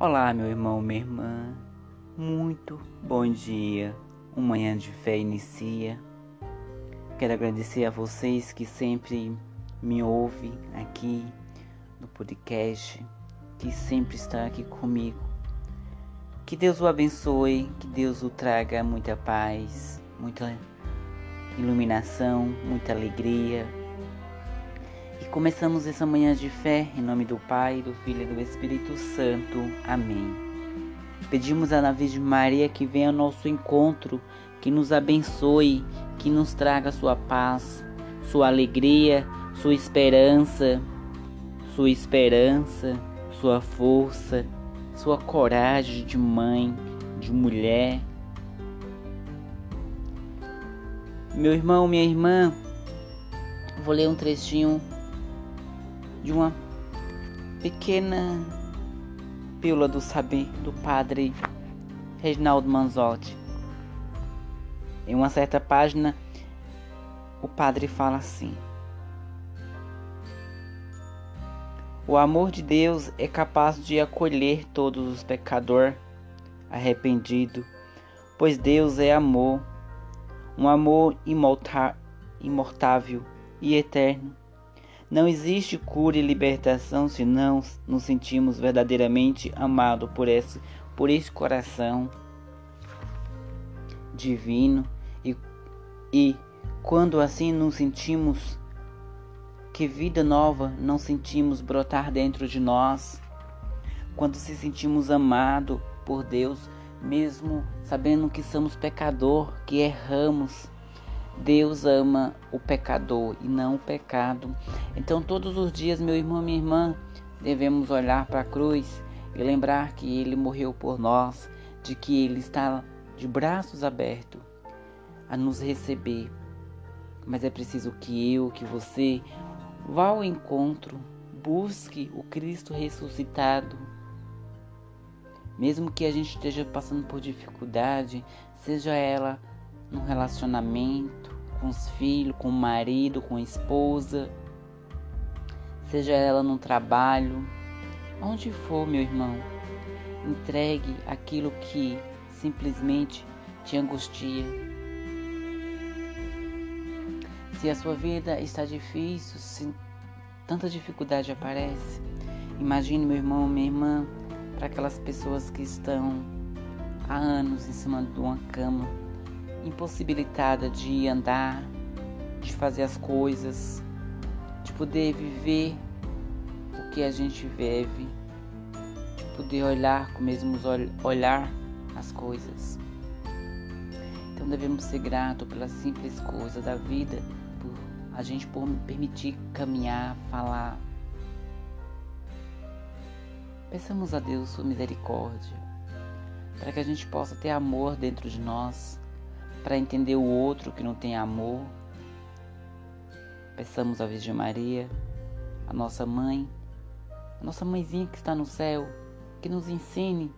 Olá, meu irmão, minha irmã. Muito bom dia. Uma manhã de fé inicia. Quero agradecer a vocês que sempre me ouvem aqui no podcast, que sempre está aqui comigo. Que Deus o abençoe, que Deus o traga muita paz, muita iluminação, muita alegria. E começamos essa manhã de fé em nome do Pai, do Filho e do Espírito Santo. Amém. Pedimos à Virgem Maria que venha ao nosso encontro, que nos abençoe, que nos traga sua paz, sua alegria, sua esperança, sua esperança, sua força, sua coragem de mãe, de mulher. Meu irmão, minha irmã, vou ler um trechinho de uma pequena pílula do saber do padre Reginaldo Manzotti. Em uma certa página, o padre fala assim: O amor de Deus é capaz de acolher todos os pecadores arrependidos, pois Deus é amor, um amor imortável e eterno. Não existe cura e libertação se não nos sentimos verdadeiramente amados por esse, por esse coração divino. E, e quando assim nos sentimos que vida nova não sentimos brotar dentro de nós, quando se sentimos amados por Deus, mesmo sabendo que somos pecador, que erramos, Deus ama o pecador e não o pecado. Então, todos os dias, meu irmão, minha irmã, devemos olhar para a cruz e lembrar que Ele morreu por nós, de que Ele está de braços abertos a nos receber. Mas é preciso que eu, que você, vá ao encontro, busque o Cristo ressuscitado. Mesmo que a gente esteja passando por dificuldade, seja ela no relacionamento, com os filhos, com o marido, com a esposa, seja ela no trabalho, onde for, meu irmão, entregue aquilo que simplesmente te angustia. Se a sua vida está difícil, se tanta dificuldade aparece, imagine, meu irmão, minha irmã, para aquelas pessoas que estão há anos em cima de uma cama impossibilitada de andar, de fazer as coisas, de poder viver o que a gente vive, de poder olhar com mesmos olhar as coisas. Então devemos ser gratos pelas simples coisas da vida, por a gente por permitir caminhar, falar. Peçamos a Deus sua misericórdia, para que a gente possa ter amor dentro de nós, para entender o outro que não tem amor. Peçamos à Virgem Maria, a nossa mãe, a nossa mãezinha que está no céu, que nos ensine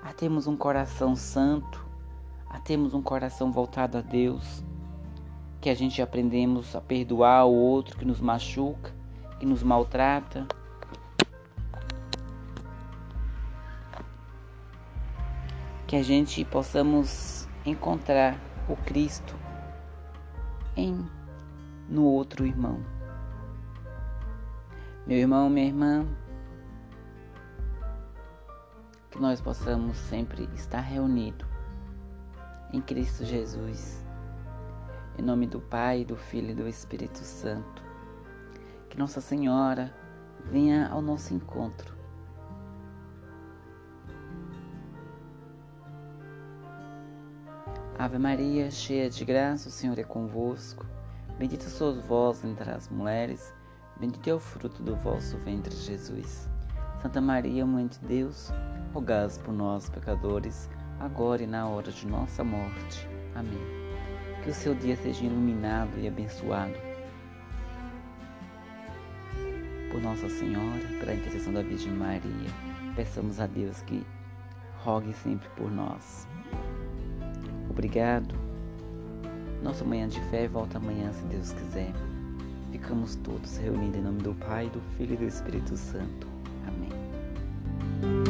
a termos um coração santo, a termos um coração voltado a Deus, que a gente aprendemos a perdoar o outro que nos machuca, que nos maltrata. Que a gente possamos encontrar o Cristo em no outro irmão. Meu irmão, minha irmã, que nós possamos sempre estar reunidos em Cristo Jesus. Em nome do Pai, do Filho e do Espírito Santo. Que Nossa Senhora venha ao nosso encontro Ave Maria, cheia de graça, o Senhor é convosco. Bendita sois vós entre as mulheres, bendito é o fruto do vosso ventre, Jesus. Santa Maria, Mãe de Deus, rogai por nós, pecadores, agora e na hora de nossa morte. Amém. Que o seu dia seja iluminado e abençoado. Por Nossa Senhora, pela intercessão da Virgem Maria, peçamos a Deus que rogue sempre por nós. Obrigado. Nossa manhã de fé volta amanhã, se Deus quiser. Ficamos todos reunidos em nome do Pai, do Filho e do Espírito Santo. Amém.